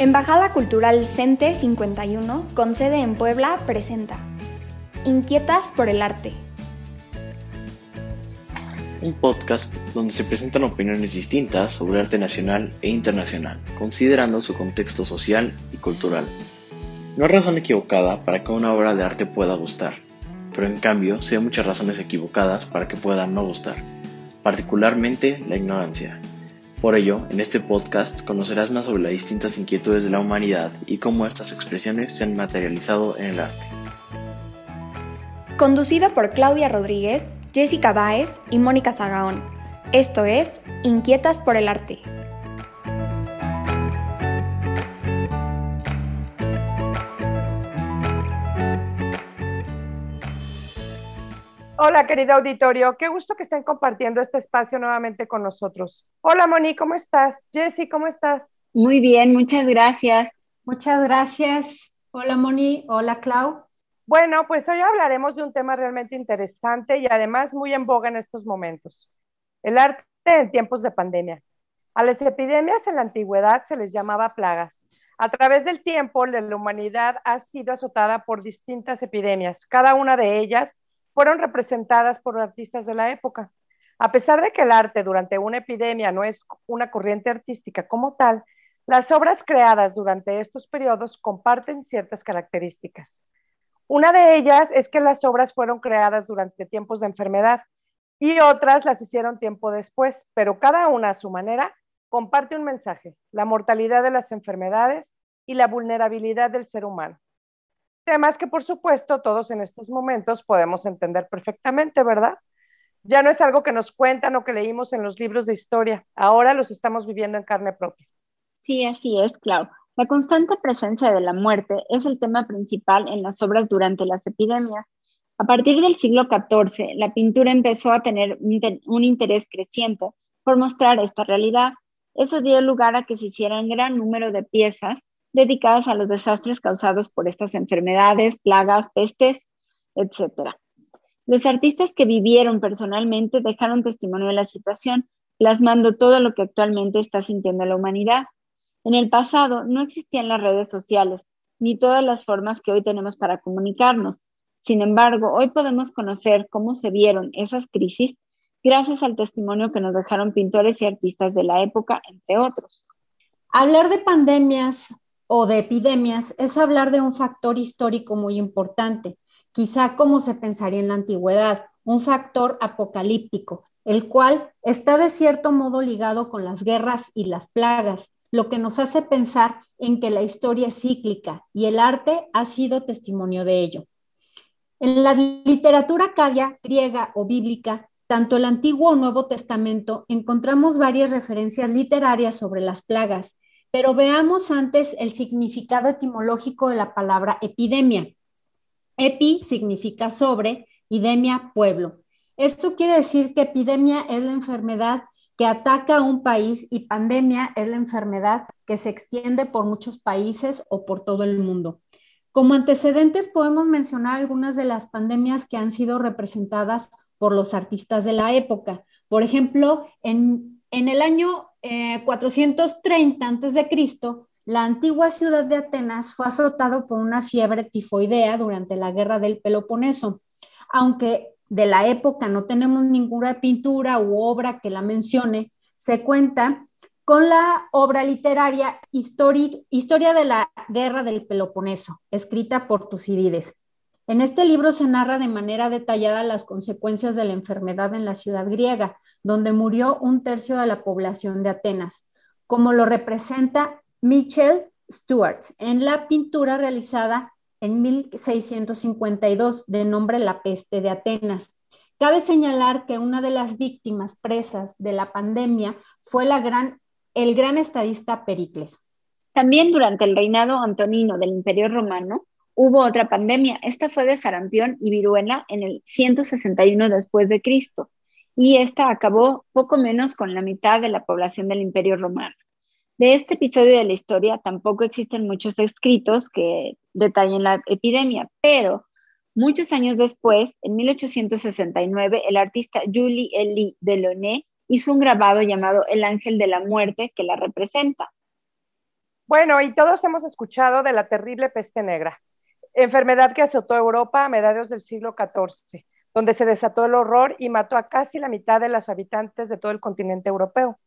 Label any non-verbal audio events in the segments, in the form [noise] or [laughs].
Embajada Cultural CENTE 51, con sede en Puebla, presenta Inquietas por el Arte. Un podcast donde se presentan opiniones distintas sobre arte nacional e internacional, considerando su contexto social y cultural. No hay razón equivocada para que una obra de arte pueda gustar, pero en cambio sí hay muchas razones equivocadas para que pueda no gustar, particularmente la ignorancia. Por ello, en este podcast conocerás más sobre las distintas inquietudes de la humanidad y cómo estas expresiones se han materializado en el arte. Conducido por Claudia Rodríguez, Jessica Báez y Mónica Zagaón. Esto es Inquietas por el Arte. Hola, querido auditorio. Qué gusto que estén compartiendo este espacio nuevamente con nosotros. Hola, Moni, ¿cómo estás? Jessy, ¿cómo estás? Muy bien, muchas gracias. Muchas gracias. Hola, Moni. Hola, Clau. Bueno, pues hoy hablaremos de un tema realmente interesante y además muy en boga en estos momentos. El arte en tiempos de pandemia. A las epidemias en la antigüedad se les llamaba plagas. A través del tiempo, la humanidad ha sido azotada por distintas epidemias, cada una de ellas fueron representadas por artistas de la época. A pesar de que el arte durante una epidemia no es una corriente artística como tal, las obras creadas durante estos periodos comparten ciertas características. Una de ellas es que las obras fueron creadas durante tiempos de enfermedad y otras las hicieron tiempo después, pero cada una a su manera comparte un mensaje, la mortalidad de las enfermedades y la vulnerabilidad del ser humano. Temas que por supuesto todos en estos momentos podemos entender perfectamente, ¿verdad? Ya no es algo que nos cuentan o que leímos en los libros de historia, ahora los estamos viviendo en carne propia. Sí, así es, Clau. La constante presencia de la muerte es el tema principal en las obras durante las epidemias. A partir del siglo XIV, la pintura empezó a tener un, interés creciente por mostrar esta realidad. Eso dio lugar a que se hicieran gran número de piezas dedicadas a los desastres causados por estas enfermedades, plagas, pestes, etc. Los artistas que vivieron personalmente dejaron testimonio de la situación, plasmando todo lo que actualmente está sintiendo la humanidad. En el pasado no existían las redes sociales, ni todas las formas que hoy tenemos para comunicarnos. Sin embargo, hoy podemos conocer cómo se vieron esas crisis gracias al testimonio que nos dejaron pintores y artistas de la época, entre otros. Hablar de pandemias o de epidemias es hablar de un factor histórico muy importante, quizá como se pensaría en la antigüedad, un factor apocalíptico, el cual está de cierto modo ligado con las guerras y las plagas, lo que nos hace pensar en que la historia es cíclica y el arte ha sido testimonio de ello. En la literatura acadia, griega o bíblica, tanto el Antiguo o Nuevo Testamento, encontramos varias referencias literarias sobre las plagas pero veamos antes el significado etimológico de la palabra epidemia. Epi significa sobre, idemia, pueblo. Esto quiere decir que epidemia es la enfermedad que ataca a un país y pandemia es la enfermedad que se extiende por muchos países o por todo el mundo. Como antecedentes podemos mencionar algunas de las pandemias que han sido representadas por los artistas de la época. Por ejemplo, en, en el año 430 eh, a.C., la antigua ciudad de Atenas fue azotada por una fiebre tifoidea durante la guerra del Peloponeso. Aunque de la época no tenemos ninguna pintura u obra que la mencione, se cuenta con la obra literaria Historia de la Guerra del Peloponeso, escrita por Tucídides. En este libro se narra de manera detallada las consecuencias de la enfermedad en la ciudad griega, donde murió un tercio de la población de Atenas, como lo representa Michel Stuart en la pintura realizada en 1652 de nombre La peste de Atenas. Cabe señalar que una de las víctimas presas de la pandemia fue el gran estadista Pericles. También durante el reinado antonino del Imperio Romano hubo otra pandemia. Esta fue de sarampión y viruela en el 161 después de Cristo y esta acabó poco menos con la mitad de la población del Imperio Romano. De este episodio de la historia tampoco existen muchos escritos que detallen la epidemia, pero muchos años después, en 1869, el artista Julie Elie Delaunay hizo un grabado llamado El Ángel de la Muerte que la representa. Bueno, y todos hemos escuchado de la terrible peste negra, enfermedad que azotó Europa a mediados del siglo XIV, donde se desató el horror y mató a casi la mitad de los habitantes de todo el continente europeo.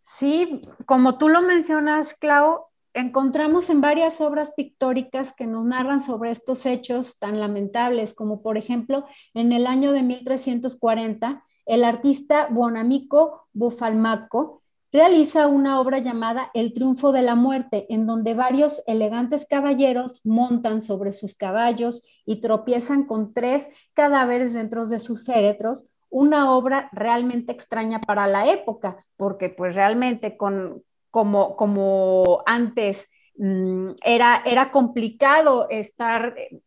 Sí, como tú lo mencionas, Clau, encontramos en varias obras pictóricas que nos narran sobre estos hechos tan lamentables, como por ejemplo en el año de 1340, el artista Buonamico Bufalmaco realiza una obra llamada El triunfo de la muerte, en donde varios elegantes caballeros montan sobre sus caballos y tropiezan con tres cadáveres dentro de sus féretros, una obra realmente extraña para la época, porque pues realmente con, como, como antes mm, era, era complicado estar eh,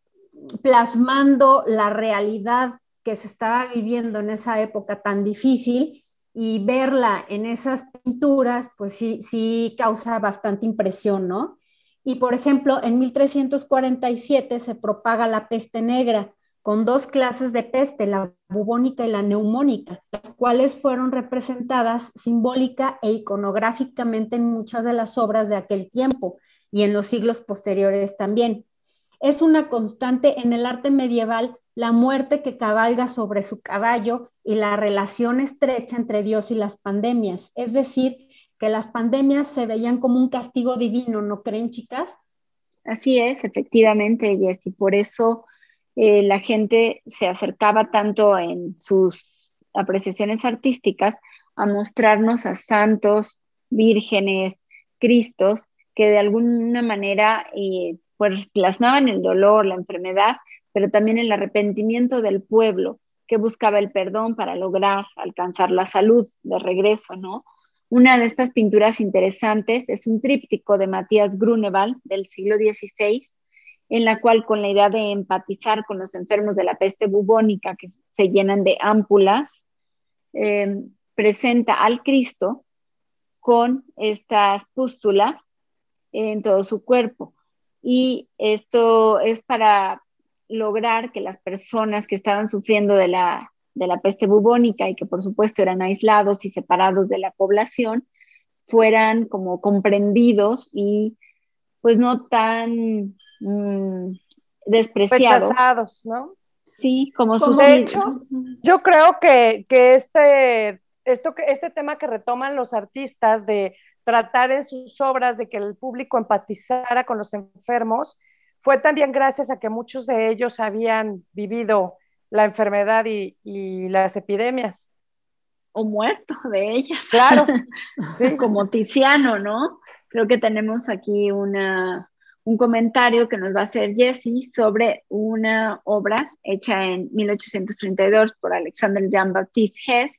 plasmando la realidad que se estaba viviendo en esa época tan difícil y verla en esas pinturas, pues sí, sí causa bastante impresión, ¿no? Y por ejemplo, en 1347 se propaga la peste negra, con dos clases de peste, la bubónica y la neumónica, las cuales fueron representadas simbólica e iconográficamente en muchas de las obras de aquel tiempo y en los siglos posteriores también. Es una constante en el arte medieval la muerte que cabalga sobre su caballo y la relación estrecha entre Dios y las pandemias. Es decir, que las pandemias se veían como un castigo divino, ¿no creen, chicas? Así es, efectivamente, Jessy. Por eso eh, la gente se acercaba tanto en sus apreciaciones artísticas a mostrarnos a santos, vírgenes, cristos, que de alguna manera eh, pues plasmaban el dolor, la enfermedad, pero también el arrepentimiento del pueblo que buscaba el perdón para lograr alcanzar la salud de regreso, ¿no? Una de estas pinturas interesantes es un tríptico de Matías Grunewald del siglo XVI, en la cual con la idea de empatizar con los enfermos de la peste bubónica que se llenan de ámpulas, eh, presenta al Cristo con estas pústulas en todo su cuerpo. Y esto es para lograr que las personas que estaban sufriendo de la, de la peste bubónica y que por supuesto eran aislados y separados de la población, fueran como comprendidos y pues no tan Mm, despreciados. ¿no? Sí, como sus... De hecho, yo creo que, este, esto, este tema que retoman los artistas de tratar en sus obras de que el público empatizara con los enfermos, fue también gracias a que muchos de ellos habían vivido la enfermedad y, las epidemias. O muerto de ellas. Claro. [laughs] Como Tiziano, ¿no? Creo que tenemos aquí una, un comentario que nos va a hacer Jessie sobre una obra hecha en 1832 por Alexander Jean-Baptiste Hess,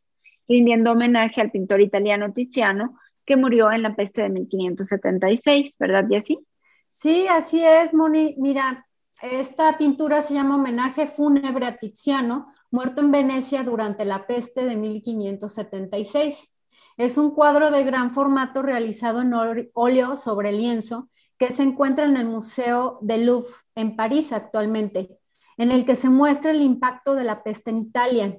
rindiendo homenaje al pintor italiano Tiziano, que murió en la peste de 1576, ¿verdad, Jessie? Sí, así es, Moni. Mira, esta pintura se llama Homenaje fúnebre a Tiziano, muerto en Venecia durante la peste de 1576. Es un cuadro de gran formato realizado en óleo sobre lienzo que se encuentra en el Museo del Louvre en París actualmente, en el que se muestra el impacto de la peste en Italia.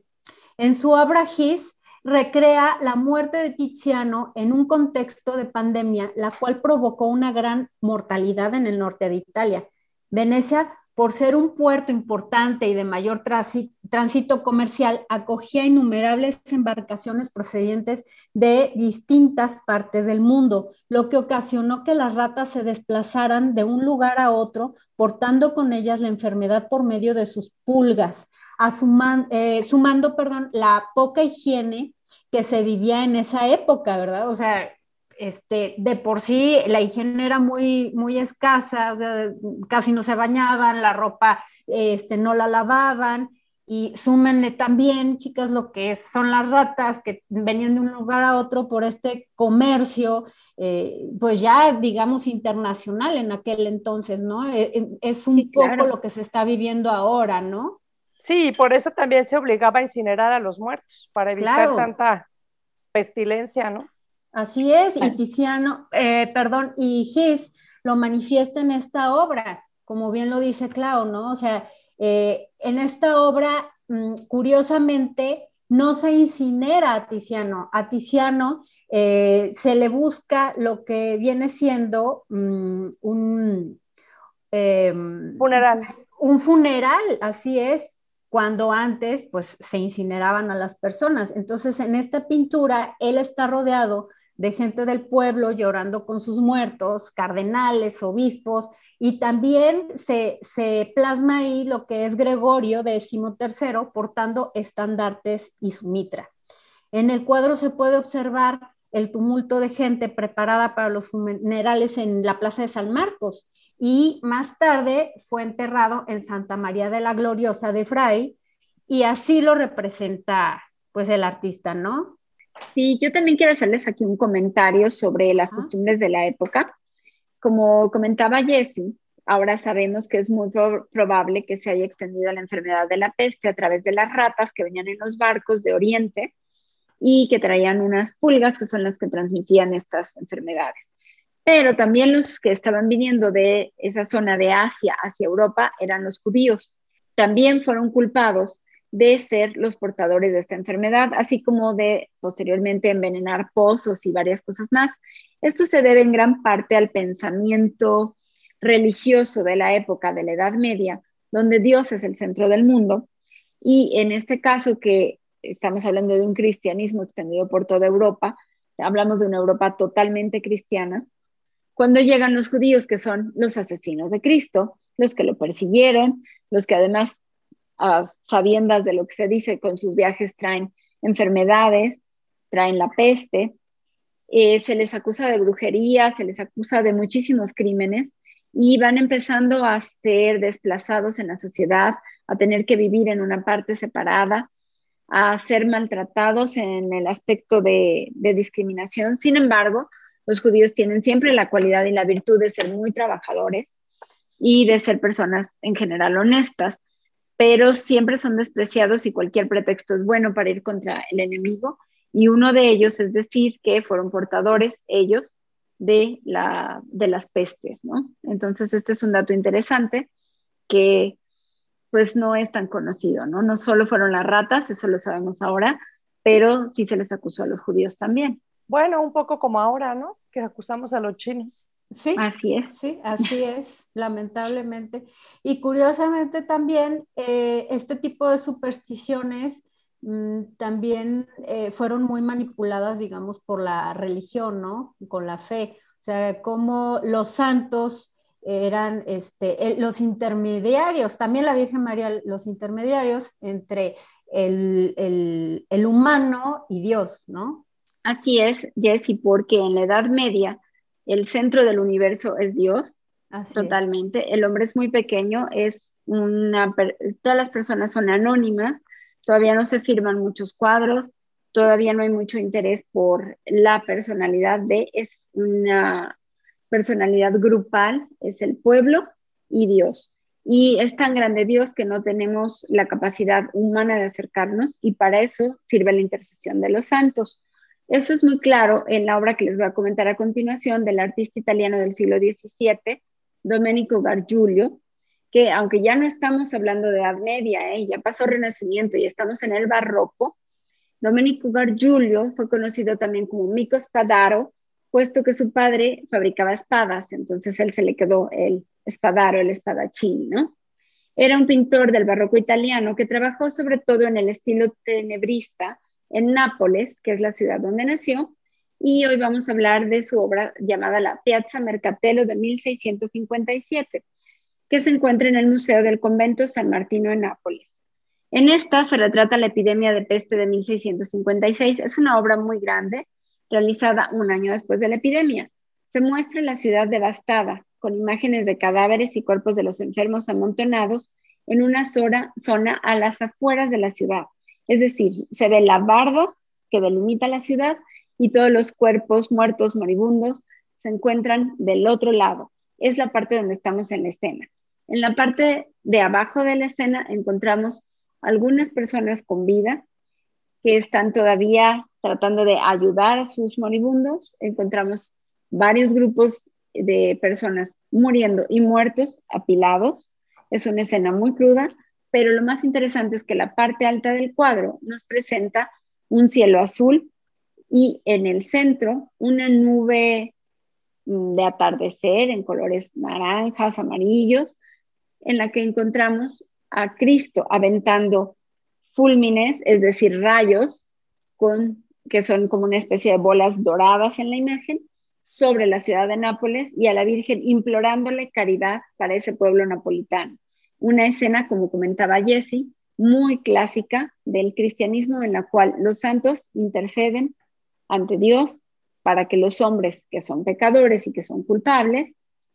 En su obra His recrea la muerte de Tiziano en un contexto de pandemia, la cual provocó una gran mortalidad en el norte de Italia. Venecia por ser un puerto importante y de mayor tránsito comercial, acogía innumerables embarcaciones procedentes de distintas partes del mundo, lo que ocasionó que las ratas se desplazaran de un lugar a otro, portando con ellas la enfermedad por medio de sus pulgas, eh, sumando perdón, la poca higiene que se vivía en esa época, ¿verdad? O sea, este, de por sí la higiene era muy, muy escasa, casi no se bañaban, la ropa este, no la lavaban y súmenle también, chicas, lo que son las ratas que venían de un lugar a otro por este comercio, eh, pues ya digamos internacional en aquel entonces, ¿no? Eh, es un poco lo que se está viviendo ahora, ¿no? Sí, por eso también se obligaba a incinerar a los muertos, para evitar tanta pestilencia, ¿no? Así es, y Tiziano, eh, perdón, y Gis lo manifiesta en esta obra, como bien lo dice Clau, ¿no? O sea, eh, en esta obra, mm, curiosamente, no se incinera a Tiziano. A Tiziano eh, se le busca lo que viene siendo mm, un em, funeral. Un funeral, así es, cuando antes pues se incineraban a las personas. Entonces, en esta pintura, él está rodeado de gente del pueblo llorando con sus muertos, cardenales, obispos, y también se, plasma ahí lo que es Gregorio XIII portando estandartes y su mitra. En el cuadro se puede observar el tumulto de gente preparada para los funerales en la Plaza de San Marcos y más tarde fue enterrado en Santa María de la Gloriosa de Fray y así lo representa pues el artista, ¿no? Sí, yo también quiero hacerles aquí un comentario sobre las costumbres de la época. Como comentaba Jessie, ahora sabemos que es muy probable que se haya extendido la enfermedad de la peste a través de las ratas que venían en los barcos de Oriente y que traían unas pulgas que son las que transmitían estas enfermedades. Pero también los que estaban viniendo de esa zona de Asia hacia Europa eran los judíos. También fueron culpados de ser los portadores de esta enfermedad, así como de posteriormente envenenar pozos y varias cosas más. Esto se debe en gran parte al pensamiento religioso de la época de la Edad Media, donde Dios es el centro del mundo, y en este caso que estamos hablando de un cristianismo extendido por toda Europa, hablamos de una Europa totalmente cristiana, cuando llegan los judíos que son los asesinos de Cristo, los que lo persiguieron, los que además sabiendas de lo que se dice con sus viajes, traen enfermedades, traen la peste, eh, se les acusa de brujería, se les acusa de muchísimos crímenes y van empezando a ser desplazados en la sociedad, a tener que vivir en una parte separada, a ser maltratados en el aspecto de discriminación. Sin embargo, los judíos tienen siempre la cualidad y la virtud de ser muy trabajadores y de ser personas en general honestas pero siempre son despreciados y cualquier pretexto es bueno para ir contra el enemigo. Y uno de ellos es decir que fueron portadores ellos de, la, de las pestes, ¿no? Entonces, este es un dato interesante que pues no es tan conocido, ¿no? No solo fueron las ratas, eso lo sabemos ahora, pero sí se les acusó a los judíos también. Bueno, un poco como ahora, ¿no? Que acusamos a los chinos. Sí, así es. Sí, así es, lamentablemente. Y curiosamente también eh, este tipo de supersticiones mm, también eh, fueron muy manipuladas, digamos, por la religión, ¿no? Con la fe. O sea, como los santos eran este, los intermediarios, también la Virgen María, los intermediarios entre el, el humano y Dios, ¿no? Así es, Jessy, porque en la Edad Media el centro del universo es Dios, totalmente. El hombre es muy pequeño, es una, todas las personas son anónimas, todavía no se firman muchos cuadros, todavía no hay mucho interés por la personalidad de, es una personalidad grupal, es el pueblo y Dios. Y es tan grande Dios que no tenemos la capacidad humana de acercarnos y para eso sirve la intercesión de los santos. Eso es muy claro en la obra que les voy a comentar a continuación del artista italiano del siglo XVII, Domenico Gargiulio, que aunque ya no estamos hablando de Edad Media, ¿eh? ya pasó Renacimiento y estamos en el Barroco, Domenico Gargiulio fue conocido también como Mico Spadaro, puesto que su padre fabricaba espadas, entonces él se le quedó el espadaro, el espadachín. Era un pintor del barroco italiano que trabajó sobre todo en el estilo tenebrista, en Nápoles, que es la ciudad donde nació, y hoy vamos a hablar de su obra llamada La Piazza Mercatello de 1657, que se encuentra en el Museo del Convento San Martino en Nápoles. En esta se retrata la epidemia de peste de 1656. Es una obra muy grande, realizada un año después de la epidemia. Se muestra la ciudad devastada, con imágenes de cadáveres y cuerpos de los enfermos amontonados en una zona, zona a las afueras de la ciudad. Es decir, se ve la barda que delimita la ciudad y todos los cuerpos muertos, moribundos, se encuentran del otro lado. Es la parte donde estamos en la escena. En la parte de abajo de la escena encontramos algunas personas con vida que están todavía tratando de ayudar a sus moribundos. Encontramos varios grupos de personas muriendo y muertos apilados. Es una escena muy cruda, pero lo más interesante es que la parte alta del cuadro nos presenta un cielo azul y en el centro una nube mm, de atardecer en colores naranjas, amarillos, en la que encontramos a Cristo aventando fulmines, es decir, rayos, que son como una especie de bolas doradas en la imagen, sobre la ciudad de Nápoles y a la Virgen implorándole caridad para ese pueblo napolitano. Una escena, como comentaba Jesse, muy clásica del cristianismo en la cual los santos interceden ante Dios para que los hombres que son pecadores y que son culpables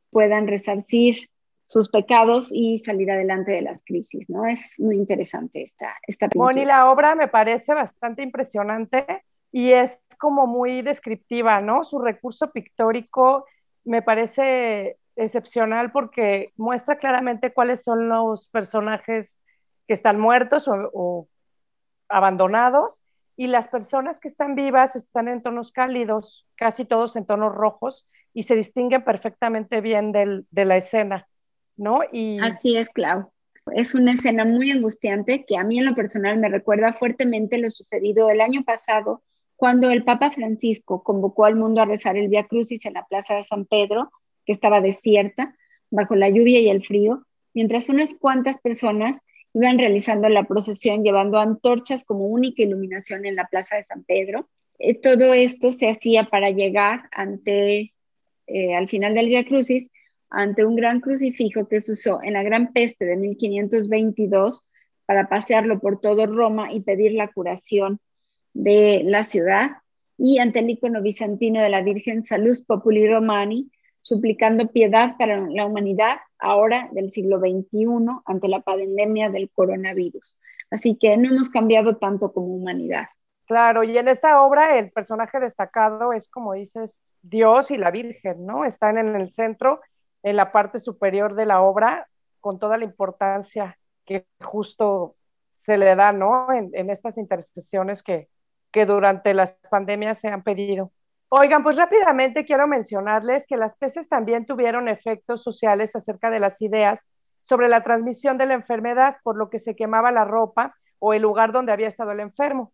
puedan resarcir sus pecados y salir adelante de las crisis, ¿no? Es muy interesante esta, esta pintura. Moni, la obra me parece bastante impresionante y es como muy descriptiva, ¿no? Su recurso pictórico me parece excepcional porque muestra claramente cuáles son los personajes que están muertos o, abandonados y las personas que están vivas están en tonos cálidos, casi todos en tonos rojos y se distinguen perfectamente bien de la escena. ¿no? Y... Así es, Clau. Es una escena muy angustiante que a mí en lo personal me recuerda fuertemente lo sucedido el año pasado cuando el Papa Francisco convocó al mundo a rezar el Via Crucis en la Plaza de San Pedro, que estaba desierta, bajo la lluvia y el frío, mientras unas cuantas personas iban realizando la procesión llevando antorchas como única iluminación en la Plaza de San Pedro. Eh, todo esto se hacía para llegar ante, eh, al final del Via Crucis, ante un gran crucifijo que se usó en la Gran Peste de 1522 para pasearlo por todo Roma y pedir la curación de la ciudad, y ante el icono bizantino de la Virgen Salus Populi Romani, suplicando piedad para la humanidad ahora del siglo XXI ante la pandemia del coronavirus. Así que no hemos cambiado tanto como humanidad. Claro, y en esta obra el personaje destacado es, como dices, Dios y la Virgen, ¿no? Están en el centro en la parte superior de la obra con toda la importancia que justo se le da, ¿no? En, estas intercesiones que, que durante las pandemias se han pedido. Oigan, pues rápidamente quiero mencionarles que las pestes también tuvieron efectos sociales acerca de las ideas sobre la transmisión de la enfermedad, por lo que se quemaba la ropa o el lugar donde había estado el enfermo.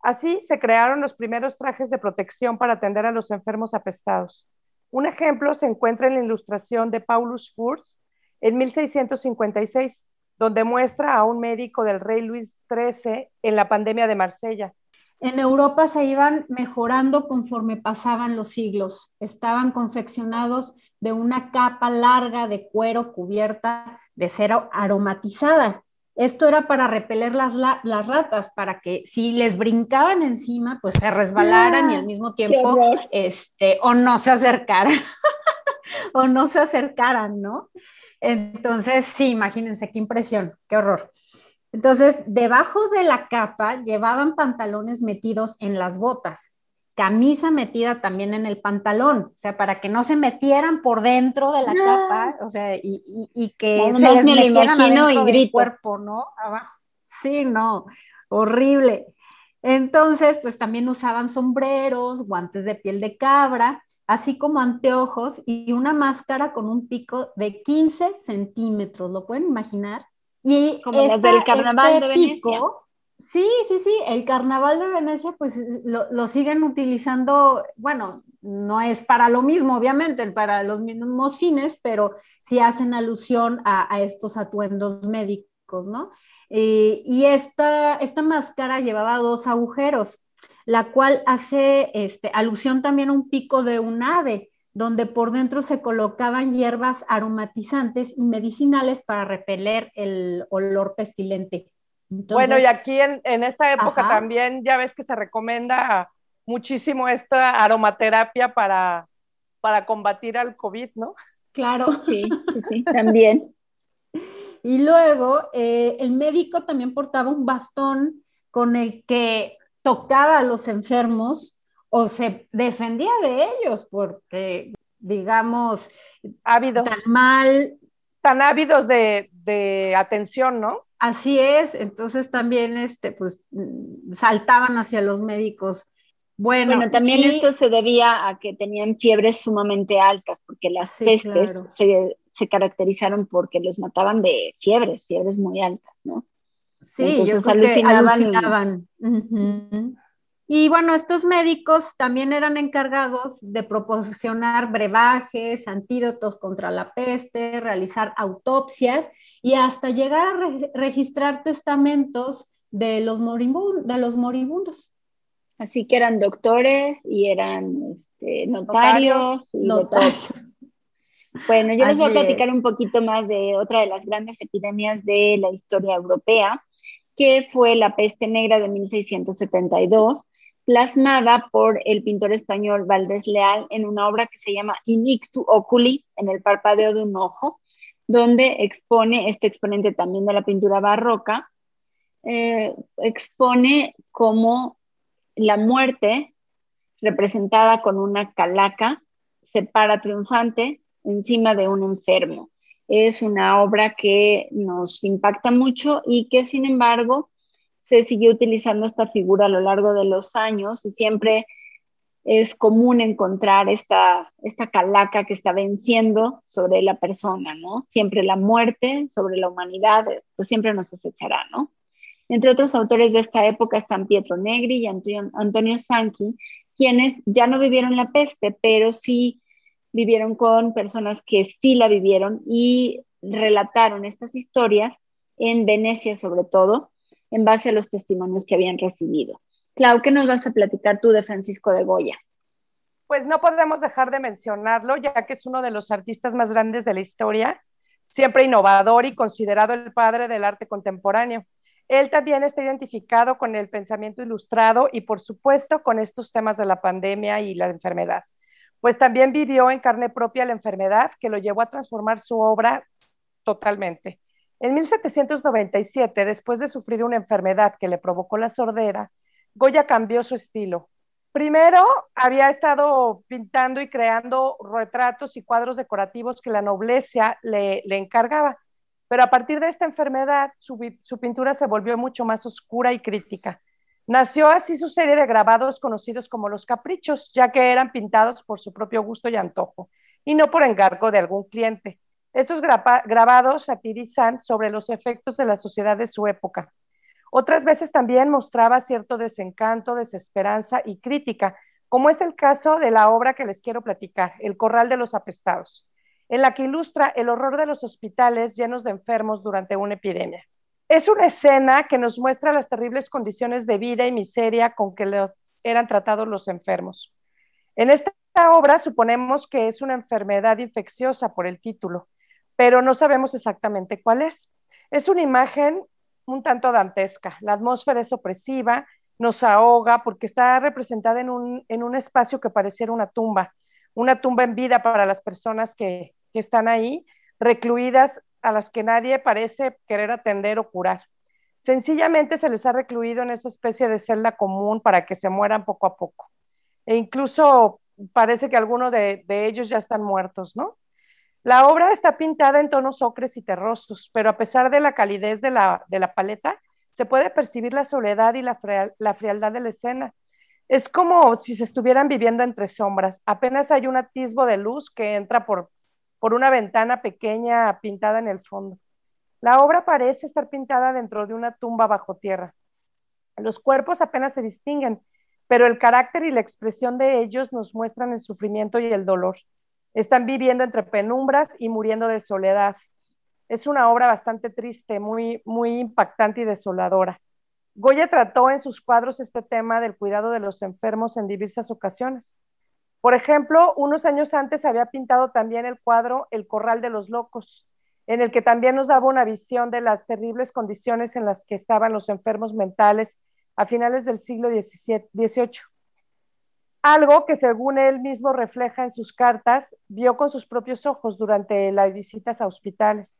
Así se crearon los primeros trajes de protección para atender a los enfermos apestados. Un ejemplo se encuentra en la ilustración de Paulus Furz en 1656, donde muestra a un médico del rey Luis XIII en la pandemia de Marsella. En Europa se iban mejorando conforme pasaban los siglos. Estaban confeccionados de una capa larga de cuero cubierta de cera aromatizada esto era para repeler las, las ratas, para que si les brincaban encima, pues se resbalaran y al mismo tiempo, este, o no se acercaran, [laughs] o no se acercaran, ¿no? Entonces, sí, imagínense qué impresión, qué horror. Entonces, debajo de la capa llevaban pantalones metidos en las botas camisa metida también en el pantalón, o sea, para que no se metieran por dentro de la capa, o sea, y, y, que se les metieran adentro del cuerpo, ¿no? Abajo. Sí, no, horrible. Entonces, pues también usaban sombreros, guantes de piel de cabra, así como anteojos y una máscara con un pico de 15 centímetros, ¿lo pueden imaginar? Y como las del carnaval este de Venecia. Sí, sí, sí, el carnaval de Venecia pues lo, siguen utilizando, bueno, no es para lo mismo, obviamente, para los mismos fines, pero sí hacen alusión a, estos atuendos médicos, ¿no? Eh, y esta, esta máscara llevaba dos agujeros, la cual hace este, alusión también a un pico de un ave, donde por dentro se colocaban hierbas aromatizantes y medicinales para repeler el olor pestilente bueno, y aquí en, esta época también ya ves que se recomienda muchísimo esta aromaterapia para, para combatir al COVID, ¿no? Claro. Sí, sí, sí, [laughs] también. Y luego eh, el médico también portaba un bastón con el que tocaba a los enfermos o se defendía de ellos porque, digamos, ávidos. tan mal. Tan ávidos de, de atención, ¿no? Así es, entonces también este, pues, saltaban hacia los médicos. Bueno, bueno también esto se debía a que tenían fiebres sumamente altas, porque las pestes se, se, caracterizaron porque los mataban de fiebres, fiebres muy altas, ¿no? Sí, entonces alucinaban. Y bueno, estos médicos también eran encargados de proporcionar brebajes, antídotos contra la peste, realizar autopsias y hasta llegar a registrar testamentos de los, de los moribundos. Así que eran doctores y eran este, notarios. Bueno, yo les voy a platicar un poquito más de otra de las grandes epidemias de la historia europea, que fue la peste negra de 1672 plasmada por el pintor español Valdés Leal en una obra que se llama Inictu Oculi, en el parpadeo de un ojo, donde expone, este exponente también de la pintura barroca, eh, expone cómo la muerte, representada con una calaca, se para triunfante encima de un enfermo. Es una obra que nos impacta mucho y que, sin embargo, se siguió utilizando esta figura a lo largo de los años y siempre es común encontrar esta, esta calaca que está venciendo sobre la persona, ¿no? Siempre la muerte sobre la humanidad, pues siempre nos acechará, ¿no? Entre otros autores de esta época están Pietro Negri y Antonio, Antonio Sanchi, quienes ya no vivieron la peste, pero sí vivieron con personas que sí la vivieron y relataron estas historias en Venecia sobre todo, en base a los testimonios que habían recibido. Clau, ¿qué nos vas a platicar tú de Francisco de Goya? Pues no podemos dejar de mencionarlo, ya que es uno de los artistas más grandes de la historia, siempre innovador y considerado el padre del arte contemporáneo. Él también está identificado con el pensamiento ilustrado y, por supuesto, con estos temas de la pandemia y la enfermedad, pues también vivió en carne propia la enfermedad que lo llevó a transformar su obra totalmente. En 1797, después de sufrir una enfermedad que le provocó la sordera, Goya cambió su estilo. Primero, había estado pintando y creando retratos y cuadros decorativos que la nobleza le, encargaba, pero a partir de esta enfermedad, su, pintura se volvió mucho más oscura y crítica. Nació así su serie de grabados conocidos como los caprichos, ya que eran pintados por su propio gusto y antojo, y no por encargo de algún cliente. Estos grabados satirizan sobre los efectos de la sociedad de su época. Otras veces también mostraba cierto desencanto, desesperanza y crítica, como es el caso de la obra que les quiero platicar, El Corral de los Apestados, en la que ilustra el horror de los hospitales llenos de enfermos durante una epidemia. Es una escena que nos muestra las terribles condiciones de vida y miseria con que eran tratados los enfermos. En esta obra suponemos que es una enfermedad infecciosa por el título, pero no sabemos exactamente cuál es. Es una imagen un tanto dantesca. La atmósfera es opresiva, nos ahoga porque está representada en un, en un espacio que pareciera una tumba, una tumba en vida para las personas que, que están ahí, recluidas a las que nadie parece querer atender o curar. Sencillamente se les ha recluido en esa especie de celda común para que se mueran poco a poco. E incluso parece que algunos de, de ellos ya están muertos, ¿no? La obra está pintada en tonos ocres y terrosos, pero a pesar de la calidez de la, paleta, se puede percibir la soledad y la, frialdad de la escena. Es como si se estuvieran viviendo entre sombras. Apenas hay un atisbo de luz que entra por, por una ventana pequeña pintada en el fondo. La obra parece estar pintada dentro de una tumba bajo tierra. Los cuerpos apenas se distinguen, pero el carácter y la expresión de ellos nos muestran el sufrimiento y el dolor. Están viviendo entre penumbras y muriendo de soledad. Es una obra bastante triste, muy, muy impactante y desoladora. Goya trató en sus cuadros este tema del cuidado de los enfermos en diversas ocasiones. Por ejemplo, unos años antes había pintado también el cuadro El Corral de los Locos, en el que también nos daba una visión de las terribles condiciones en las que estaban los enfermos mentales a finales del siglo XVIII algo que según él mismo refleja en sus cartas, vio con sus propios ojos durante las visitas a hospitales.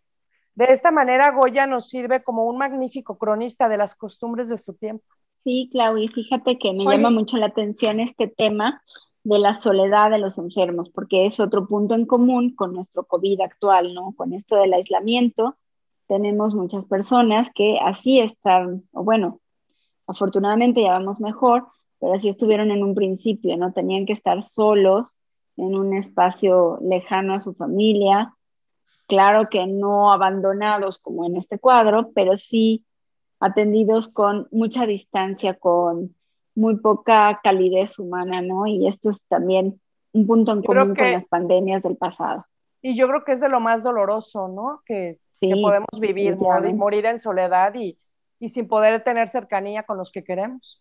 De esta manera, Goya nos sirve como un magnífico cronista de las costumbres de su tiempo. Sí, Clau, y fíjate que me llama mucho la atención este tema de la soledad de los enfermos, porque es otro punto en común con nuestro COVID actual, ¿no? Con esto del aislamiento, tenemos muchas personas que así están, o bueno, afortunadamente ya vamos mejor, pero así estuvieron en un principio, ¿no? Tenían que estar solos en un espacio lejano a su familia, claro que no abandonados como en este cuadro, pero sí atendidos con mucha distancia, con muy poca calidez humana, ¿no? Y esto es también un punto en común con las pandemias del pasado. Y yo creo que es de lo más doloroso, ¿no? Que, podemos vivir, morir, en soledad y, y sin poder tener cercanía con los que queremos.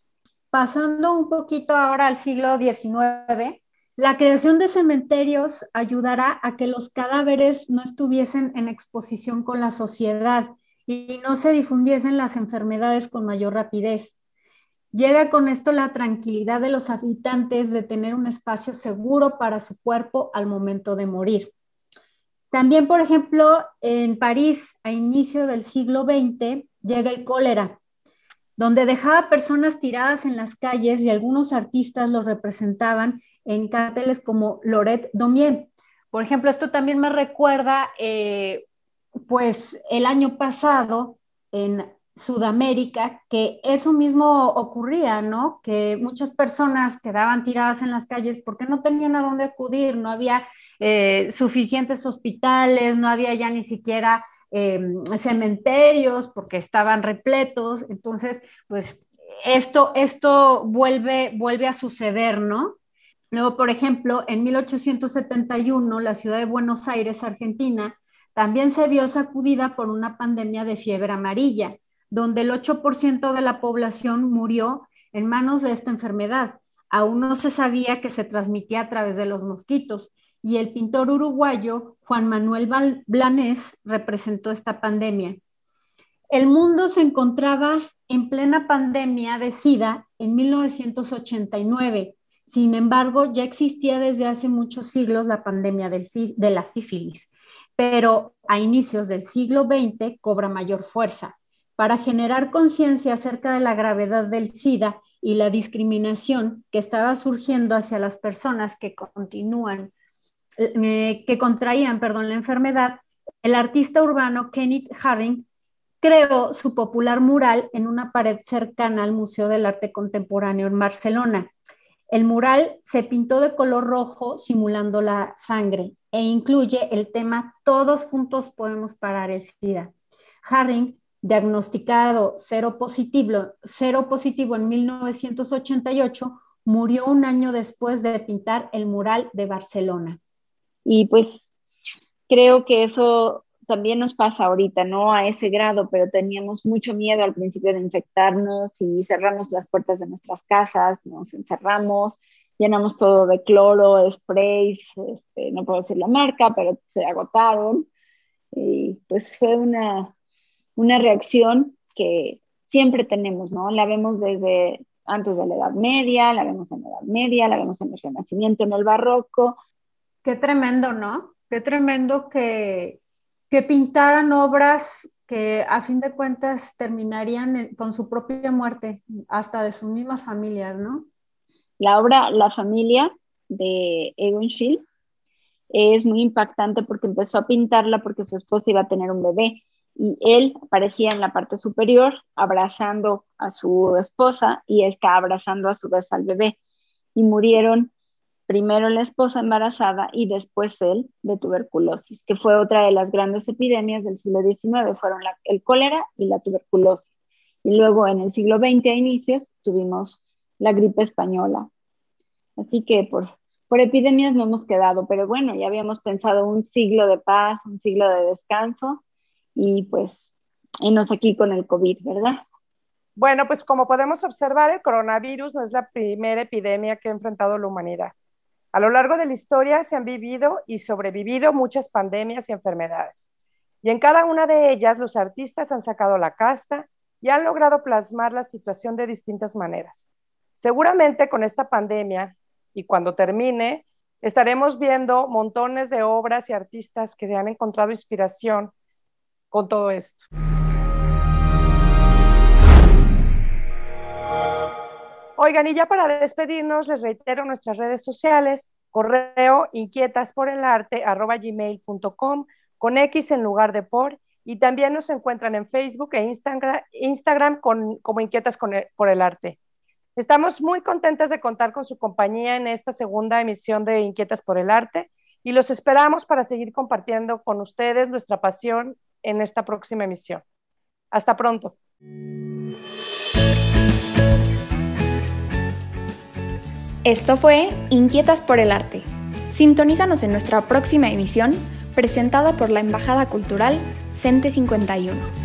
Pasando un poquito ahora al siglo XIX, la creación de cementerios ayudará a que los cadáveres no estuviesen en exposición con la sociedad y no se difundiesen las enfermedades con mayor rapidez. Llega con esto la tranquilidad de los habitantes de tener un espacio seguro para su cuerpo al momento de morir. También, por ejemplo, en París, a inicio del siglo XX, llega el cólera, donde dejaba personas tiradas en las calles y algunos artistas los representaban en carteles como Loret Domier. Por ejemplo, esto también me recuerda, eh, pues, el año pasado en Sudamérica, que eso mismo ocurría, ¿no? Que muchas personas quedaban tiradas en las calles porque no tenían a dónde acudir, no había eh, suficientes hospitales, no había ya ni siquiera Em, cementerios porque estaban repletos. Entonces, pues esto, esto vuelve, vuelve a suceder, ¿no? Luego, por ejemplo, en 1871, la ciudad de Buenos Aires, Argentina, también se vio sacudida por una pandemia de fiebre amarilla, donde el 8% de la población murió en manos de esta enfermedad. Aún no se sabía que se transmitía a través de los mosquitos y el pintor uruguayo Juan Manuel Blanes representó esta pandemia. El mundo se encontraba en plena pandemia de SIDA en 1989. Sin embargo, ya existía desde hace muchos siglos la pandemia de la sífilis, pero a inicios del siglo XX cobra mayor fuerza. Para generar conciencia acerca de la gravedad del SIDA y la discriminación que estaba surgiendo hacia las personas que continúan eh, que contraían perdón, la enfermedad, el artista urbano Kenneth Haring creó su popular mural en una pared cercana al Museo del Arte Contemporáneo en Barcelona. El mural se pintó de color rojo simulando la sangre e incluye el tema Todos juntos podemos parar el SIDA. Haring, diagnosticado cero positivo, cero positivo en 1988, murió un año después de pintar el mural de Barcelona. Y pues creo que eso también nos pasa ahorita, no a ese grado, pero teníamos mucho miedo al principio de infectarnos y cerramos las puertas de nuestras casas, nos encerramos, llenamos todo de cloro, sprays, este, no puedo decir la marca, pero se agotaron. Y pues fue una, una reacción que siempre tenemos, ¿no? La vemos desde antes de la Edad Media, la vemos en la Edad Media, la vemos en el Renacimiento, en el Barroco, Qué tremendo, ¿no? Qué tremendo que, que pintaran obras que a fin de cuentas terminarían con su propia muerte, hasta de sus mismas familias, ¿no? La obra La familia de Egon Schiele es muy impactante porque empezó a pintarla porque su esposa iba a tener un bebé y él aparecía en la parte superior abrazando a su esposa y está abrazando a su vez al bebé y murieron primero la esposa embarazada y después él de tuberculosis, que fue otra de las grandes epidemias del siglo XIX, fueron el cólera y la tuberculosis. Y luego en el siglo XX a inicios tuvimos la gripe española. Así que por, por epidemias no hemos quedado, pero bueno, ya habíamos pensado un siglo de paz, un siglo de descanso y pues enos aquí con el COVID, ¿verdad? Bueno, pues como podemos observar, el coronavirus no es la primera epidemia que ha enfrentado la humanidad. A lo largo de la historia se han vivido y sobrevivido muchas pandemias y enfermedades. Y en cada una de ellas los artistas han sacado la casta y han logrado plasmar la situación de distintas maneras. Seguramente con esta pandemia y cuando termine, estaremos viendo montones de obras y artistas que han encontrado inspiración con todo esto. Oigan, y ya para despedirnos, les reitero nuestras redes sociales, correo inquietas por el arte arroba gmail.com con X en lugar de por y también nos encuentran en Facebook e Instagram, Instagram con, como Inquietas por el Arte. Estamos muy contentas de contar con su compañía en esta segunda emisión de Inquietas por el Arte y los esperamos para seguir compartiendo con ustedes nuestra pasión en esta próxima emisión. Hasta pronto. Esto fue Inquietas por el Arte. Sintonízanos en nuestra próxima emisión presentada por la Embajada Cultural CENTE 51.